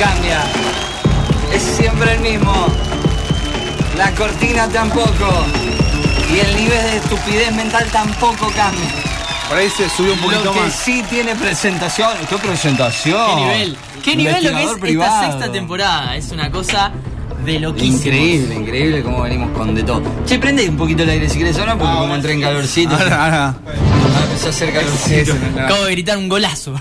cambia. Es siempre el mismo. La cortina tampoco. Y el nivel de estupidez mental tampoco cambia. Por ahí se subió un poquito Lo que más. sí tiene presentación. ¿Qué presentación? ¿Qué nivel? ¿Qué nivel lo que es esta sexta temporada? Es una cosa de loquísimo. Increíble, increíble cómo venimos con de todo. Che, prende un poquito el aire si querés ahora, porque como entré en calorcito. Ahora, ahora. Ahora empezó a hacer calorcito. Acabo de gritar un golazo.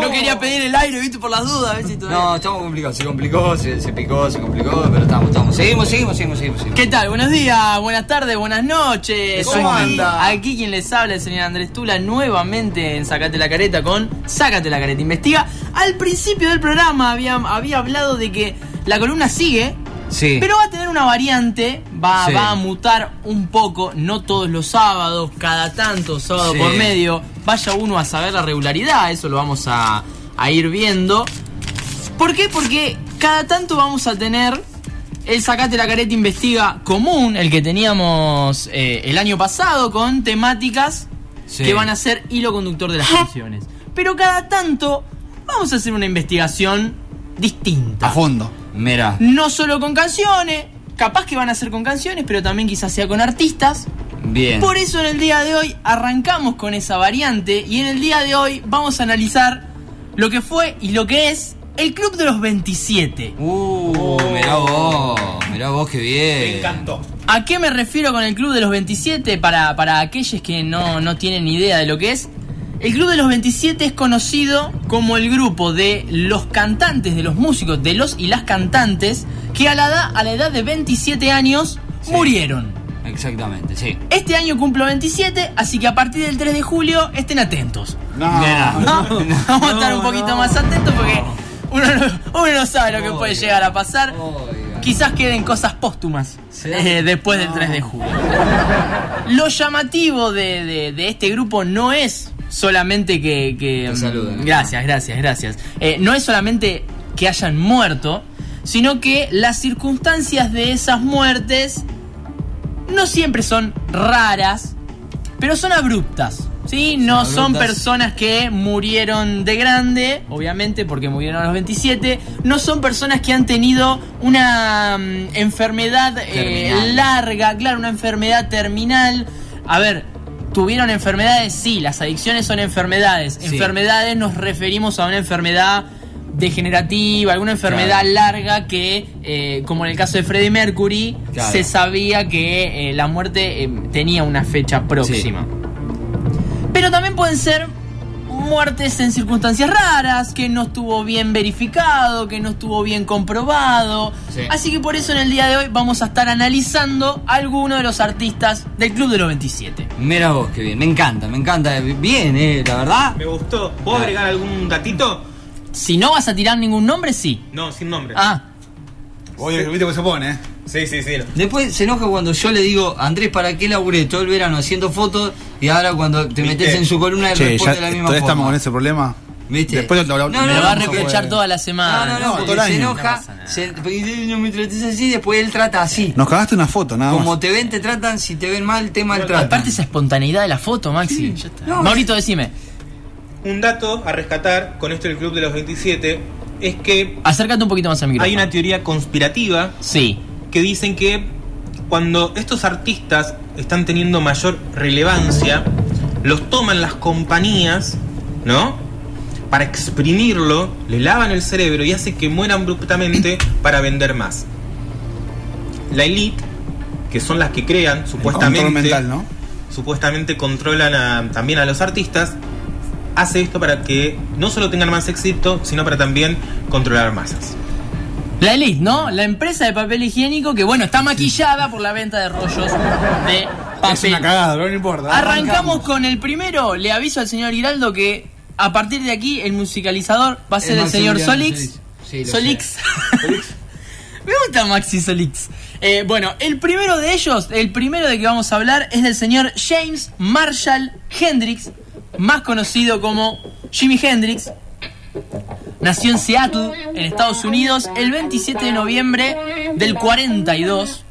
No quería pedir el aire, viste, por las dudas. Todavía. No, estamos complicados. Se complicó, se, se picó, se complicó, pero estamos, estamos. Seguimos, seguimos, seguimos, seguimos. ¿Qué tal? Buenos días, buenas tardes, buenas noches. ¿Cómo aquí, anda? aquí quien les habla, el señor Andrés Tula, nuevamente en Sácate la Careta con Sácate la Careta Investiga. Al principio del programa había, había hablado de que la columna sigue, Sí. pero va a tener una variante, va, Sí. va a mutar un poco, no todos los sábados, cada tanto, sábado Sí. por medio. Vaya uno a saber la regularidad, eso lo vamos a, a ir viendo. ¿Por qué? Porque cada tanto vamos a tener el Sacate la Careta Investiga común, el que teníamos eh, el año pasado, con temáticas Sí. que van a ser hilo conductor de las canciones. Pero cada tanto vamos a hacer una investigación distinta. A fondo. Mira. No solo con canciones, capaz que van a ser con canciones, pero también quizás sea con artistas. Bien. Por eso en el día de hoy arrancamos con esa variante y en el día de hoy vamos a analizar lo que fue y lo que es el Club de los 27. Uh, mirá vos, mirá vos qué bien. Me encantó. ¿A qué me refiero con el Club de los 27? Para, para aquellos que no, no tienen ni idea de lo que es. El Club de los 27 es conocido como el grupo de los cantantes, de los músicos, de los y las cantantes que a la edad, a la edad de 27 años Sí. murieron. Exactamente, sí. Este año cumplo 27, así que a partir del 3 de julio estén atentos. No. Vamos a estar un poquito más atentos porque uno no, uno no sabe lo que puede llegar a pasar. Quizás queden cosas póstumas ¿Sí? eh, después del No. 3 de julio. Lo llamativo de, de- de este grupo no es solamente que... que, Te saluden. Gracias, gracias, gracias. Eh, no es solamente que hayan muerto, sino que las circunstancias de esas muertes no siempre son raras, pero son abruptas. ¿Sí? No Son personas que murieron de grande, obviamente porque murieron a los 27. No son personas que han tenido una mm, enfermedad eh, larga, claro, una enfermedad terminal. A ver, ¿tuvieron enfermedades? Sí, las adicciones son enfermedades. Sí. Enfermedades nos referimos a una enfermedad degenerativa, alguna enfermedad Claro. larga que, eh, como en el caso de Freddie Mercury, Claro. se sabía que eh, la muerte eh, tenía una fecha próxima. Pero también pueden ser muertes en circunstancias raras, que no estuvo bien verificado, que no estuvo bien comprobado. Sí. Así que por eso en el día de hoy vamos a estar analizando a algunos de los artistas del Club de los 27. Mira vos qué bien. Me encanta, me encanta. Bien, eh, la verdad. Me gustó. ¿Puedo agregar algún datito? Si no vas a tirar ningún nombre, sí. No, sin nombre. Ah, Oye, viste cómo se pone, ¿eh? Sí, sí, sí. Después se enoja cuando yo le digo, Andrés, ¿para qué laburé todo el verano haciendo fotos? Y ahora cuando te metes en su columna Che, responde ya de la misma todavía forma. estamos con ese problema. ¿Viste? Después lo- lo- No, me no, lo va a reprochar toda la No, semana. no, no, No, porque todo el se enoja, No se, no me trates así, después él trata así. Nos cagaste una foto, nada Como más. te ven, te tratan, si te ven mal, te maltratan. Aparte esa espontaneidad de la foto, Maxi. Ya está. No, Maurito, decime. Un dato a rescatar con esto del Club de los 27 es que Acércate un poquito más al micrófono. hay una teoría conspirativa Sí. que dicen que cuando estos artistas están teniendo mayor relevancia, los toman las compañías, ¿no? Para exprimirlo, le lavan el cerebro y hace que mueran abruptamente para vender más. La elite, que son las que crean, supuestamente, Control mental, ¿no? supuestamente controlan a- también a los artistas, hace esto para que no solo tengan más éxito, sino para también controlar masas. La Elite, ¿no? La empresa de papel higiénico que, bueno, está maquillada por la venta de rollos de papel. Es una cagada, pero no importa. Arrancamos con el primero. Le aviso al señor Giraldo que a partir de aquí el musicalizador va a ser el, señor Solix. Sí, lo Solix. Me gusta Maxi Solix. Eh, bueno, el primero de ellos, el primero de que vamos a hablar es del señor James Marshall Hendrix, más conocido como Jimi Hendrix. Nació en Seattle, en Estados Unidos, el 27 de noviembre del 42.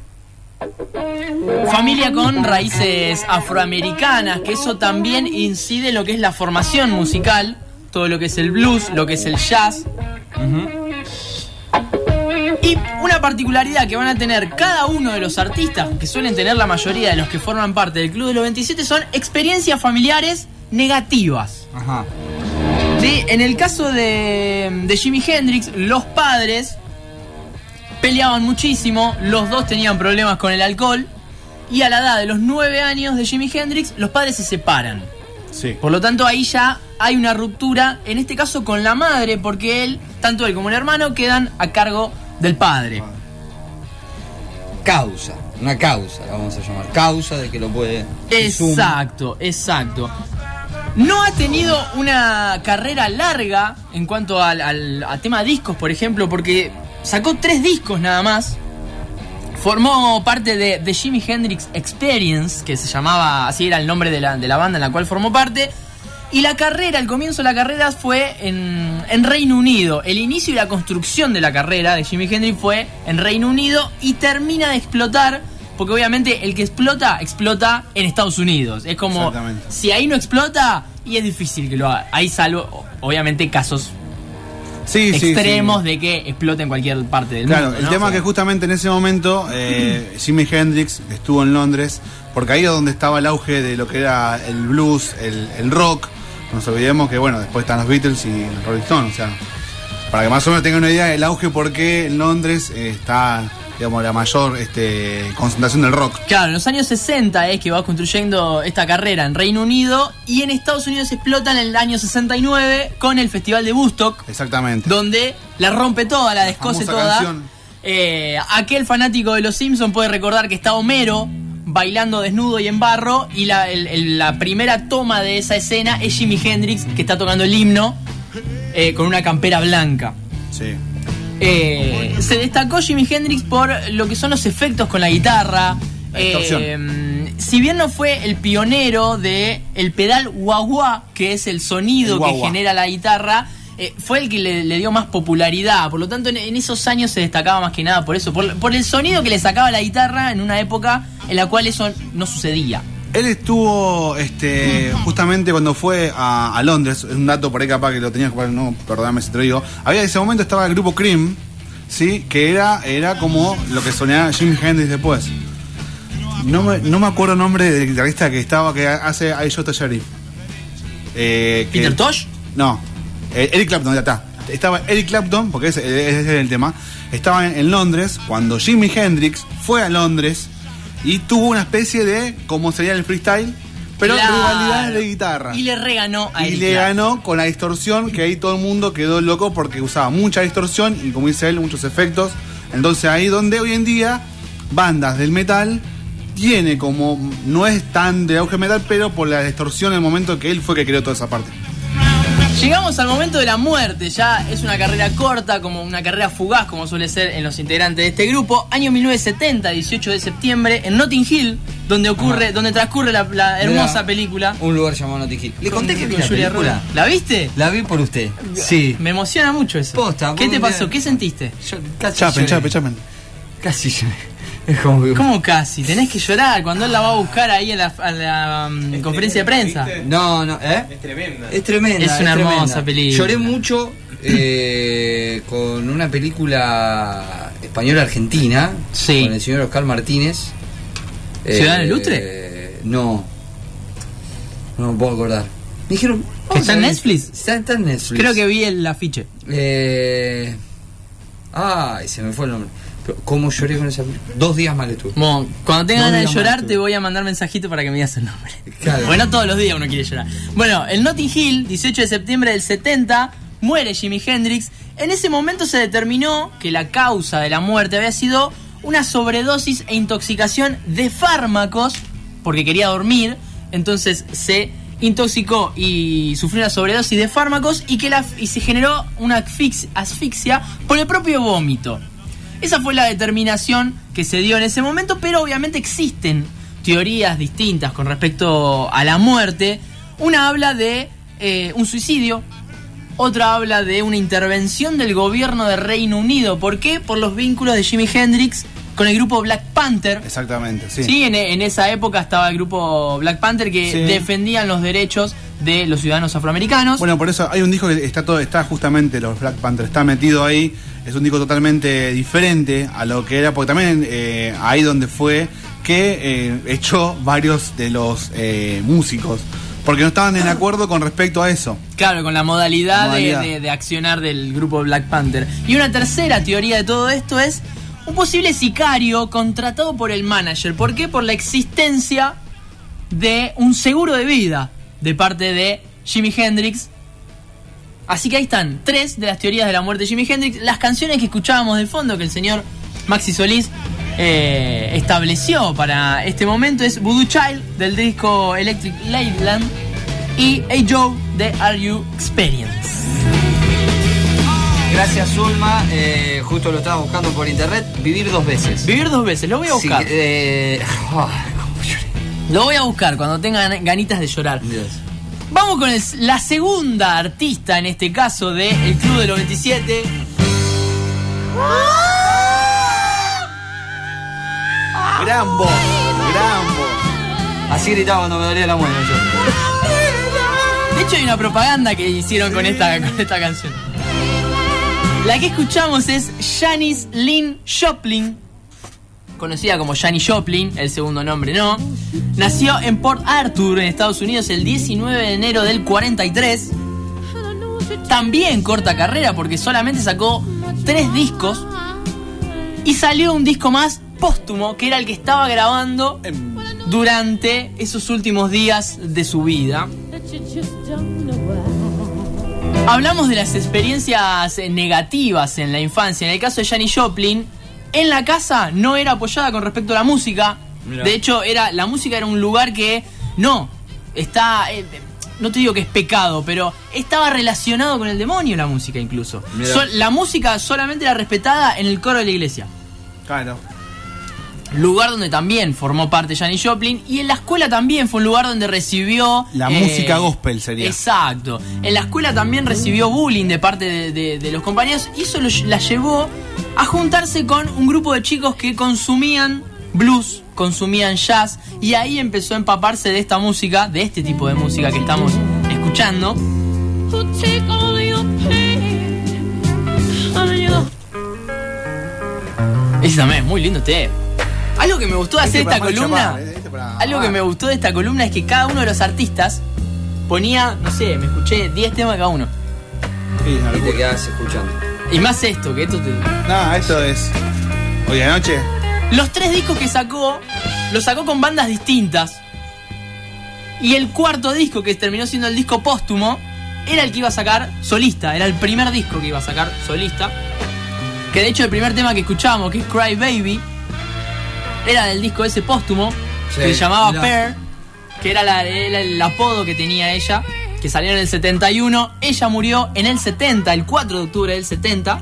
Familia con raíces afroamericanas, que eso también incide en lo que es la formación musical, todo lo que es el blues, lo que es el jazz. Y una particularidad que van a tener cada uno de los artistas, que suelen tener la mayoría de los que forman parte del Club de los 27, son experiencias familiares negativas. Ajá. Sí, en el caso de, de Jimi Hendrix, los padres peleaban muchísimo, los dos tenían problemas con el alcohol, y a la edad de los 9 años de Jimi Hendrix, los padres se separan. Sí. Por lo tanto, ahí ya hay una ruptura, en este caso con la madre, porque él, tanto él como el hermano, quedan a cargo del padre. Causa, una causa, la vamos a llamar. Causa de que lo puede. Exacto, exacto. No ha tenido una carrera larga en cuanto al, al- tema discos, por ejemplo, porque sacó tres discos nada más. Formó parte de The Jimi Hendrix Experience, que se llamaba, así era el nombre de la, de la banda en la cual formó parte. Y la carrera, el comienzo de la carrera fue en, en Reino Unido. El inicio y la construcción de la carrera de Jimi Hendrix fue en Reino Unido y termina de explotar, porque obviamente el que explota, explota en Estados Unidos. Es como, si ahí no explota, y es difícil que lo haga. Hay salvo, obviamente, casos Sí, extremos sí. de que explota en cualquier parte del Claro, mundo. el ¿no? tema es que justamente en ese momento eh, Jimi Hendrix estuvo en Londres, porque ahí es donde estaba el auge de lo que era el blues, el, el rock. No nos olvidemos que, bueno, después están los Beatles y los Rolling Stones, o sea, para que más o menos tengan una idea del auge, porque en Londres eh, está, digamos, la mayor este, concentración del rock. Claro, en los años 60 es que va construyendo esta carrera en Reino Unido y en Estados Unidos explota en el año 69 con el Festival de Woodstock, Exactamente. donde la rompe toda, la descose famosa toda. Eh, aquel fanático de los Simpsons puede recordar que está Homero bailando desnudo y en barro y la, el- el- la primera toma de esa escena es Jimi Hendrix que está tocando el himno eh, con una campera blanca. Sí. Eh, se destacó Jimi Hendrix por lo que son los efectos con la guitarra. La. Eh, si bien no fue el pionero de el pedal wah que es el sonido El que genera la guitarra, eh, fue el que le, le dio más popularidad. Por lo tanto, en, en esos años se destacaba más que nada por eso, por, por el sonido que le sacaba la guitarra en una época en la cual eso no sucedía. Él estuvo este, justamente cuando fue a, a Londres, es un dato por ahí capaz que lo tenías, no, perdóname si te lo digo. Había en ese momento estaba el grupo Cream, ¿sí? que era, era como lo que sonaba Jim Hendrix después. No me, no me acuerdo el nombre del guitarrista que estaba, que hace I Shot a Sheriff. Eh, que- ¿Peter Tosh? No, eh, Eric Clapton, ya está. Estaba Eric Clapton, porque ese, ese es el tema. Estaba en, en Londres cuando Jimi Hendrix fue a Londres y tuvo una especie de, como sería el freestyle, pero Claro. rivalidades de guitarra. Y le reganó a Y Eric le Clapton. ganó con la distorsión, que ahí todo el mundo quedó loco porque usaba mucha distorsión y como dice él, muchos efectos. Entonces ahí donde hoy en día bandas del metal tiene como, no es tan de auge metal, pero por la distorsión en el momento que él fue que creó toda esa parte. Llegamos al momento de la muerte, ya es una carrera corta, como una carrera fugaz, como suele ser en los integrantes de este grupo. Año 1970, 18 de septiembre, en Notting Hill, donde ocurre, donde transcurre la, la hermosa película. Un lugar llamado Notting Hill. Le conté que vi la Julia película. ¿La viste? La vi por usted. Sí. Me emociona mucho eso. Posta, ¿Qué te pasó? día- ¿Qué sentiste? Yo casi Chapen, chapen, chapen. Casi lloré. Como que- ¿Cómo casi? Tenés que llorar cuando él la va a buscar ahí en la, a la, mm, conferencia de prensa. No, no, ¿eh? Es tremenda. Es tremenda. Es una tremenda. hermosa película. Lloré mucho eh, con una película española-argentina. Sí. Con el señor Oscar Martínez. ¿Ciudadano Eh, Ilustre? No. No me puedo acordar. Me dijeron. ¿Que está en. Netflix? Está, está en Netflix. Creo que vi el afiche. Eh, ay, se me fue el nombre. ¿Cómo lloré con esa película? Dos días mal estuve. Bueno, cuando tenga No ganas de llorar, más, te tú. voy a mandar mensajito para que me digas el nombre. Claro. Bueno, todos los días uno quiere llorar. Bueno, el Notting Hill, 18 de septiembre del 70, muere Jimi Hendrix. En ese momento se determinó que la causa de la muerte había sido una sobredosis e intoxicación de fármacos, porque quería dormir. Entonces se intoxicó y sufrió una sobredosis de fármacos y que la, y se generó una asfix- asfixia por el propio vómito. Esa fue la determinación que se dio en ese momento, pero obviamente existen teorías distintas con respecto a la muerte. Una habla de eh, un suicidio, otra habla de una intervención del gobierno de Reino Unido. ¿Por qué? Por los vínculos de Jimi Hendrix con el grupo Black Panther. Exactamente, sí. Sí, en, en esa época estaba el grupo Black Panther que Sí. defendían los derechos de los ciudadanos afroamericanos. Bueno, por eso hay un disco que está todo, está justamente los Black Panther, está metido ahí. Es un disco totalmente diferente a lo que era, porque también eh, ahí donde fue que eh, echó varios de los eh, músicos, porque no estaban en acuerdo con respecto a eso. Claro, con la modalidad, La modalidad. De, de- de accionar del grupo Black Panther. Y una tercera teoría de todo esto es un posible sicario contratado por el manager. ¿Por qué? Por la existencia de un seguro de vida de parte de Jimi Hendrix. Así que ahí están tres de las teorías de la muerte de Jimi Hendrix. Las canciones que escuchábamos de fondo que el señor Maxi Solís eh, estableció para este momento es Voodoo Child del disco Electric Ladyland y Hey Joe de Are You Experience. Gracias, Zulma. Eh, justo lo estaba buscando por internet. Vivir dos veces. Vivir dos veces, lo voy a Sí, buscar. eh, ah. Lo voy a buscar cuando tenga ganitas de llorar. Vamos con el- la segunda artista en este caso de El Club del 97. Gran voz, gran voz. Así gritaba cuando me dolía la muela yo. De hecho hay una propaganda que hicieron con esta, con esta canción. La que escuchamos es Janis Lynn Joplin, conocida como Janis Joplin, el segundo nombre no. Nació en Port Arthur, en Estados Unidos, el 19 de enero del 43. También corta carrera porque solamente sacó tres discos y salió un disco más póstumo que era el que estaba grabando durante esos últimos días de su vida. Hablamos de las experiencias negativas en la infancia. En el caso de Janis Joplin, en la casa no era apoyada con respecto a la música. Mirá. De hecho, era la música era un lugar que no está. eh, no te digo que es pecado, pero estaba relacionado con el demonio la música incluso. La música solamente era respetada en el coro de la iglesia Claro. Lugar donde también formó parte Janis Joplin y en la escuela también fue un lugar donde recibió eh, La música gospel sería. exacto. En la escuela también recibió bullying de parte de, de- de los compañeros y eso lo- la llevó a juntarse con un grupo de chicos que consumían blues consumían jazz y ahí empezó a empaparse de esta música de este tipo de música que estamos escuchando. Ese también es muy lindo té algo que me gustó de hacer Este esta para mal columna chapar, este para- algo que me gustó de esta columna es que cada uno de los artistas ponía, no sé, me escuché 10 temas cada uno. Sí, Y te quedas escuchando. Y más esto, que esto te... No, esto es. Hoy anoche. Los tres discos que sacó, los sacó con bandas distintas. Y el cuarto disco, que terminó siendo el disco póstumo, era el que iba a sacar solista. Era el primer disco que iba a sacar solista. Que de hecho el primer tema que escuchábamos, que es Cry Baby, era del disco ese póstumo, Sí, que se llamaba mirá. Pear, que era, la- era el apodo que tenía ella, que salió en el 71. Ella murió en el 70, el 4 de octubre del 70.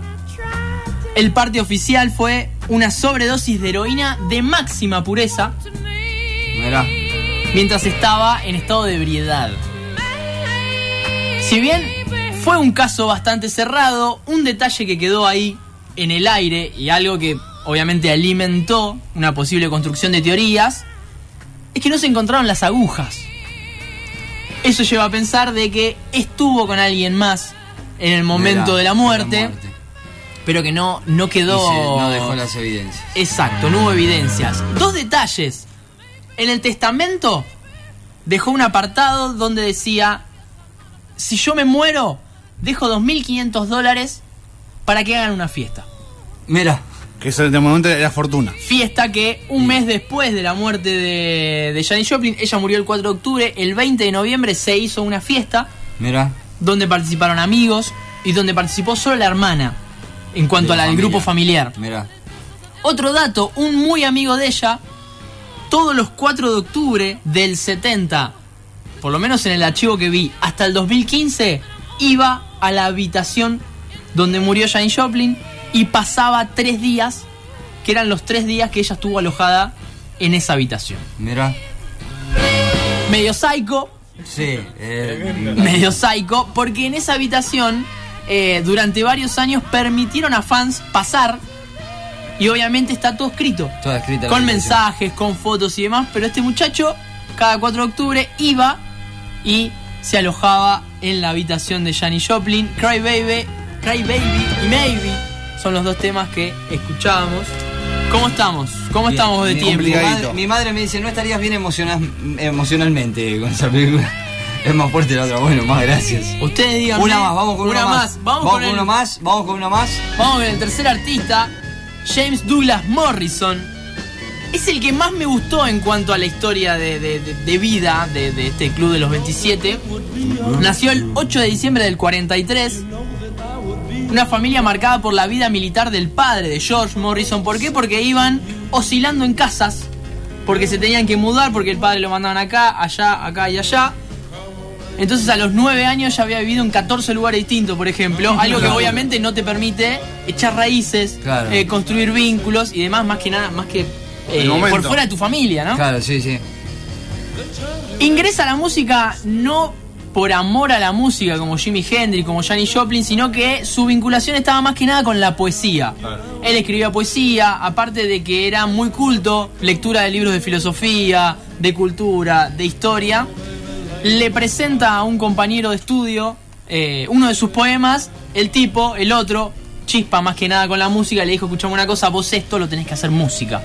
El parte oficial fue una sobredosis de heroína de máxima pureza Mirá. mientras estaba en estado de ebriedad. Si bien fue un caso bastante cerrado, un detalle que quedó ahí en el aire y algo que obviamente alimentó una posible construcción de teorías, es que no se encontraron las agujas. Eso lleva a pensar de que estuvo con alguien más en el momento de la muerte, pero que no, no quedó... se- no dejó las evidencias. Exacto, no hubo evidencias. Dos detalles. En el testamento dejó un apartado donde decía, si yo me muero, dejo 2.500 dólares para que hagan una fiesta. Mira. Que eso de momento era fortuna. Fiesta que un mes después de la muerte de, de Janis Joplin, ella murió el 4 de octubre, el 20 de noviembre se hizo una fiesta Mira. donde participaron amigos y donde participó solo la hermana en cuanto De la al familia. grupo familiar. Mira. Otro dato, un muy amigo de ella, todos los 4 de octubre del 70, por lo menos en el archivo que vi, hasta el 2015, iba a la habitación donde murió Janis Joplin y pasaba tres días, que eran los tres días que ella estuvo alojada en esa habitación. Mira. Medio psycho, Sí. eh, medio psycho, porque en esa habitación eh, durante varios años permitieron a fans pasar y obviamente está todo escrito. toda escrita. la con mensajes, con fotos y demás, pero este muchacho cada 4 de octubre iba y se alojaba en la habitación de Janis Joplin. Cry Baby, Cry Baby y Maybe son los dos temas que escuchábamos. ¿Cómo estamos? ¿Cómo Bien, estamos de tiempo? Mi madre, mi madre me dice, no estarías bien emociona- emocionalmente con esa película. Es más fuerte la otra. Bueno, más gracias. Ustedes digan Una más, vamos con una una más. Vamos, con, el, uno más, vamos con uno más. Vamos con el tercer artista, James Douglas Morrison. Es el que más me gustó en cuanto a la historia de, de- de- de vida de, de este club de los 27. Nació el 8 de diciembre del 43. Una familia marcada por la vida militar del padre de George Morrison. ¿Por qué? Porque iban oscilando en casas. Porque se tenían que mudar, porque el padre lo mandaban acá, allá, acá y allá. Entonces a los 9 años ya había vivido en 14 lugares distintos, por ejemplo. Algo que obviamente no te permite echar raíces, Claro. eh, construir vínculos y demás, más que nada, más que eh, por fuera de tu familia, ¿no? Claro, sí, sí. Ingresa a la música no por amor a la música como Jimi Hendrix, como Janis Joplin, sino que su vinculación estaba más que nada con la poesía. Él escribía poesía, aparte de que era muy culto, lectura de libros de filosofía, de cultura, de historia. Le presenta a un compañero de estudio eh, uno de sus poemas, el tipo, el otro, chispa más que nada con la música, le dijo, escuchame una cosa, vos esto lo tenés que hacer música.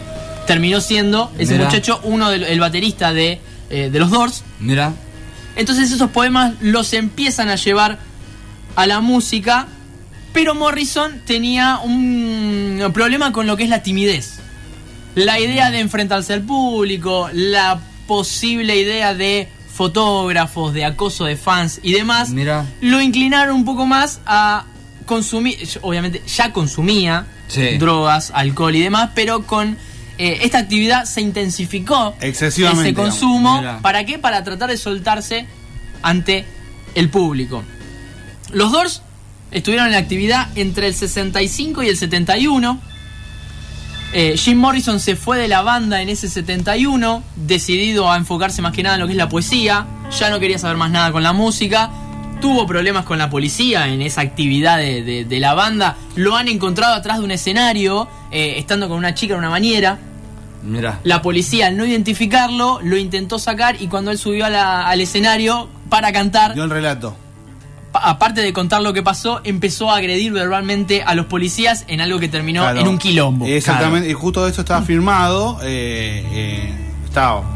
Terminó siendo ese Mirá. muchacho uno del el baterista de, eh, de los Doors. Mira. Entonces esos poemas los empiezan a llevar a la música, pero Morrison tenía un problema con lo que es la timidez. La idea de enfrentarse al público, la posible idea de fotógrafos, de acoso de fans y demás, Mira. lo inclinaron un poco más a consumir, obviamente ya consumía Sí. drogas, alcohol y demás, pero con eh, esta actividad se intensificó Excesivamente, ese consumo. Mira. ¿Para qué? Para tratar de soltarse ante el público. Los Doors estuvieron en actividad entre el 65 y el 71. Eh, Jim Morrison se fue de la banda en ese 71, decidido a enfocarse más que nada en lo que es la poesía, ya no quería saber más nada con la música, tuvo problemas con la policía en esa actividad de, de- de la banda, lo han encontrado atrás de un escenario, eh, estando con una chica en una bañera, Mira. la policía al no identificarlo lo intentó sacar y cuando él subió a la- al escenario para cantar, Dio el relato. pa- aparte de contar lo que pasó, empezó a agredir verbalmente a los policías en algo que terminó Claro. en un quilombo. Exactamente, y justo esto estaba firmado. Eh, eh,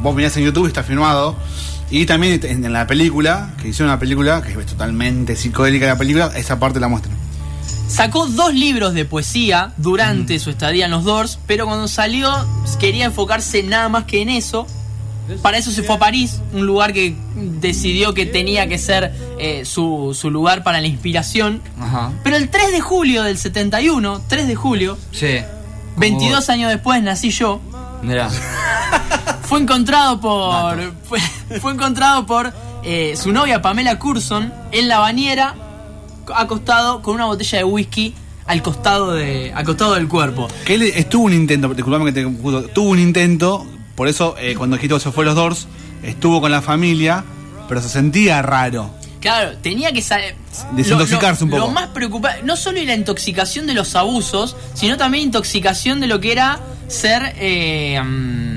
vos mirás en YouTube, está firmado. Y también en, la película, que hicieron una película, que es totalmente psicodélica la película, esa parte la muestran. Sacó dos libros de poesía durante su estadía en los Doors, pero cuando salió quería enfocarse nada más que en eso. Para eso se fue a París, un lugar que decidió que tenía que ser eh, su, su lugar para la inspiración. Ajá. Pero el 3 de julio del 71, 3 de julio, Sí. 22 años después nací yo, Mira. Fue encontrado por fue, fue encontrado por eh, su novia Pamela Curson en la bañera acostado con una botella de whisky al costado de al costado del cuerpo. Que él estuvo un intento, disculpame que te tuvo un intento, por eso eh, cuando que se fue los Doors, estuvo con la familia, pero se sentía raro. Claro, tenía que saber Desintoxicarse un poco. Lo más preocupante, no solo la intoxicación de los abusos, sino también intoxicación de lo que era ser eh, mm,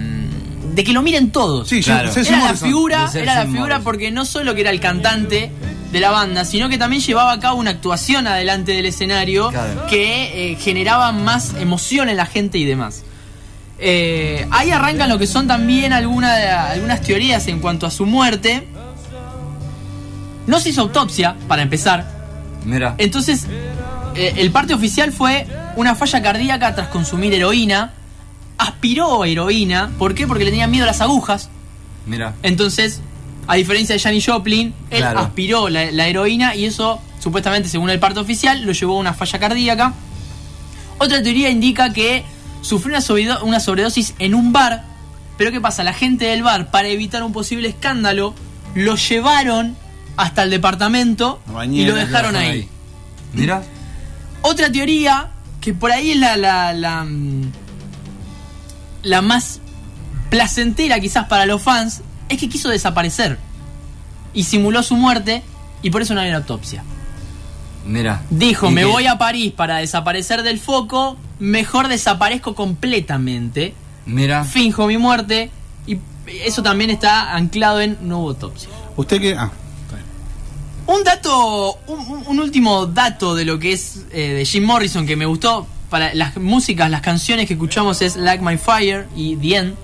de que lo miren todos. Sí, Claro. Era la figura, era la figura porque no solo que era el cantante de la banda, sino que también llevaba a cabo una actuación adelante del escenario Claro. que eh, generaba más emoción en la gente y demás. Eh, ahí arrancan lo que son también alguna- algunas teorías en cuanto a su muerte. No se hizo autopsia, para empezar. Mira. Entonces, eh, el parte oficial fue una falla cardíaca tras consumir heroína. Aspiró heroína. ¿Por qué? Porque le tenían miedo a las agujas. Mira. Entonces, a diferencia de Janis Joplin, él Claro. aspiró la, la heroína y eso, supuestamente, según el parte oficial, lo llevó a una falla cardíaca. Otra teoría indica que sufrió una, sobredo- una sobredosis en un bar. Pero ¿qué pasa? La gente del bar, para evitar un posible escándalo, lo llevaron hasta el departamento y lo dejaron Dejaron ahí. Mira. Otra teoría, que por ahí es la, la, la, mm, la más placentera quizás para los fans, es que quiso desaparecer. Y simuló su muerte y por eso no hay una autopsia. Mira. Dijo, ¿Y me qué? voy a París para desaparecer del foco, mejor desaparezco completamente, Mira. finjo mi muerte y eso también está anclado en no hubo autopsia. Usted que. Ah, está bien. Un dato, un último dato de lo que es eh, de Jim Morrison que me gustó para las músicas, las canciones que escuchamos es Like My Fire y The End,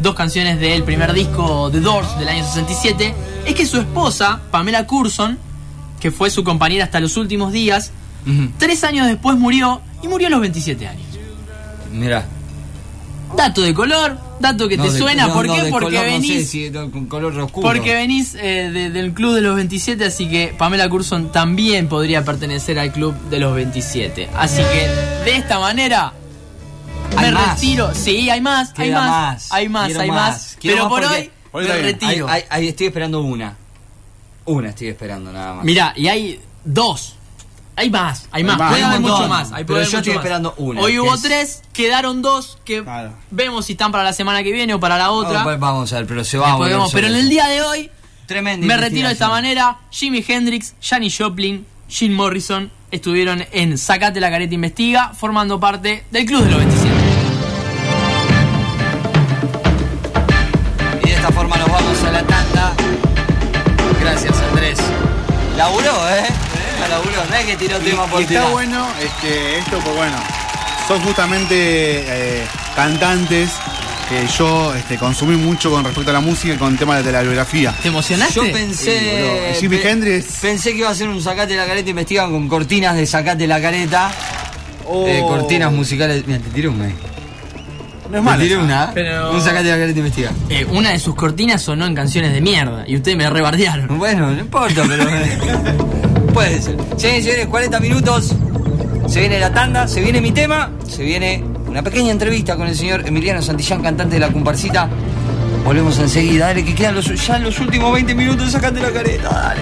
dos canciones del primer disco The Doors del año 67, es que su esposa, Pamela Curson, que fue su compañera hasta los últimos días, tres años después murió y murió a los 27 años. Mira. Dato de color, dato que te suena, ¿por qué? porque venís... sé si de- con color oscuro. Porque venís eh, de- del club de los 27, así que Pamela Curson también podría pertenecer al club de los 27. Así que de esta manera me Hay más. retiro. Sí, hay más, hay más, más. hay más, Quiero hay más. Pero más por hoy Hoy me retiro. Estoy esperando una. Una estoy esperando nada más. Mirá, y hay dos. Hay más, hay más, más. puede Hay haber mucho más. Hay Pero yo mucho estoy más. esperando una, Hoy hubo es- tres, quedaron dos que Claro. vemos si están para la semana que viene o para la otra. Vamos, vamos a ver, pero se va a Después volver vemos. Pero en el eso. día de hoy Tremenda Me retiro de esta investigación. manera. Jimi Hendrix, Janis Joplin, Jim Morrison estuvieron en Sacate la careta investiga, formando parte del Club de los 27. No es que tiró tema por Y está tirar. bueno este, esto, pues bueno, son justamente eh, cantantes que yo este, consumí mucho con respecto a la música y con el tema de la biografía. ¿Te emocionaste? Yo Sí, pensé. Jimi pe- Hendrix. Pensé que iba a ser un sacate la careta investigan con cortinas de sacate la careta. Oh. Eh, cortinas musicales. Mira, te tiré una. ahí. No es Te malo. tiré una. Pero- Un sacate la careta investiga. Eh, una de sus cortinas sonó en canciones de mierda y ustedes me rebardearon. Bueno, no importa, pero. Puede ser. Señores señores, 40 minutos. Se viene la tanda, se viene mi tema, se viene una pequeña entrevista con el señor Emiliano Santillán, cantante de la comparsita. Volvemos enseguida, dale, que quedan los, ya los últimos 20 minutos, sacate la careta, dale.